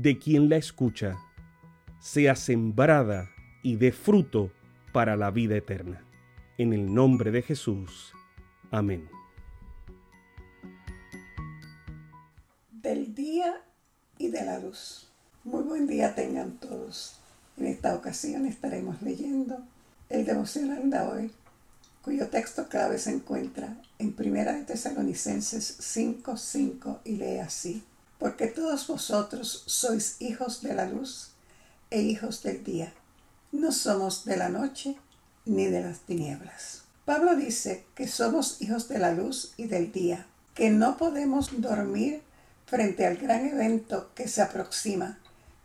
de quien la escucha, sea sembrada y dé fruto para la vida eterna. En el nombre de Jesús. Amén. Del día y de la luz. Muy buen día tengan todos. En esta ocasión estaremos leyendo el devocional de hoy, cuyo texto clave se encuentra en Primera de Tesalonicenses 5:5 y lee así: Porque todos vosotros sois hijos de la luz e hijos del día. No somos de la noche ni de las tinieblas. Pablo dice que somos hijos de la luz y del día, que no podemos dormir frente al gran evento que se aproxima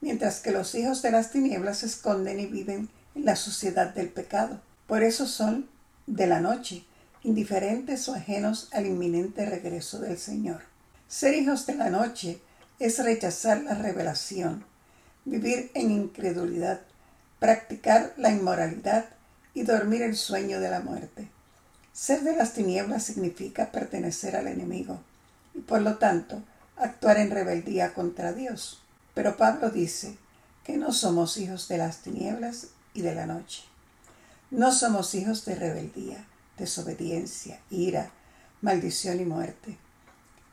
mientras que los hijos de las tinieblas se esconden y viven en la suciedad del pecado. Por eso son de la noche, indiferentes o ajenos al inminente regreso del Señor. Ser hijos de la noche es rechazar la revelación, vivir en incredulidad, practicar la inmoralidad y dormir el sueño de la muerte. Ser de las tinieblas significa pertenecer al enemigo y por lo tanto actuar en rebeldía contra Dios. Pero Pablo dice que no somos hijos de las tinieblas y de la noche. No somos hijos de rebeldía, desobediencia, ira, maldición y muerte.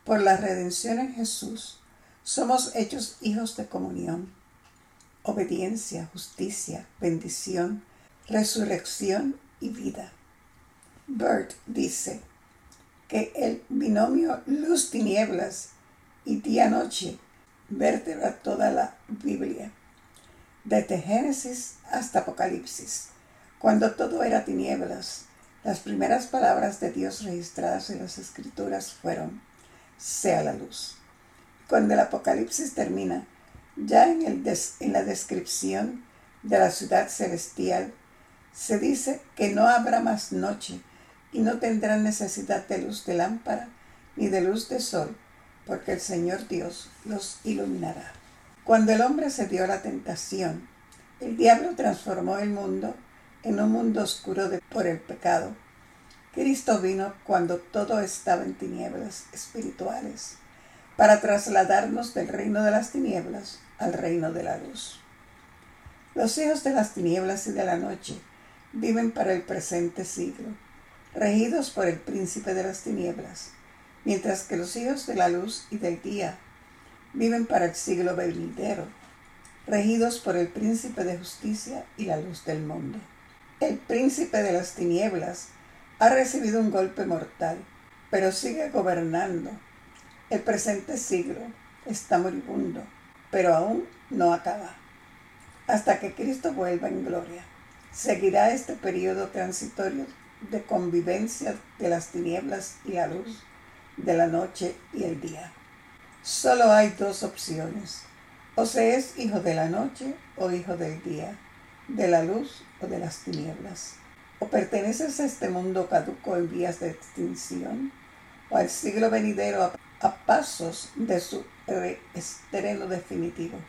Por la redención en Jesús, somos hechos hijos de comunión, obediencia, justicia, bendición, resurrección y vida. Bert dice que el binomio luz-tinieblas y día-noche vertebra toda la Biblia, desde Génesis hasta Apocalipsis. Cuando todo era tinieblas, las primeras palabras de Dios registradas en las escrituras fueron, sea la luz. Cuando el Apocalipsis termina, ya en, la descripción de la ciudad celestial, se dice que no habrá más noche y no tendrán necesidad de luz de lámpara ni de luz de sol, porque el Señor Dios los iluminará. Cuando el hombre se dio a la tentación, el diablo transformó el mundo en un mundo oscuro por el pecado. Cristo vino cuando todo estaba en tinieblas espirituales, para trasladarnos del reino de las tinieblas al reino de la luz. Los hijos de las tinieblas y de la noche viven para el presente siglo, regidos por el príncipe de las tinieblas mientras que los hijos de la luz y del día viven para el siglo venidero, regidos por el príncipe de justicia y la luz del mundo. El príncipe de las tinieblas ha recibido un golpe mortal, pero sigue gobernando. El presente siglo está moribundo, pero aún no acaba. Hasta que Cristo vuelva en gloria, seguirá este periodo transitorio de convivencia de las tinieblas y la luz de la noche y el día. Solo hay dos opciones. O se es hijo de la noche o hijo del día, de la luz o de las tinieblas. O perteneces a este mundo caduco en vías de extinción, o al siglo venidero a, a pasos de su estreno definitivo.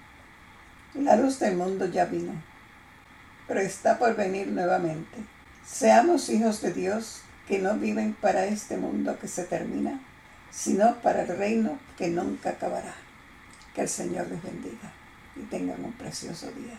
La luz del mundo ya vino, pero está por venir nuevamente. Seamos hijos de Dios que no viven para este mundo que se termina, sino para el reino que nunca acabará. Que el Señor les bendiga y tengan un precioso día.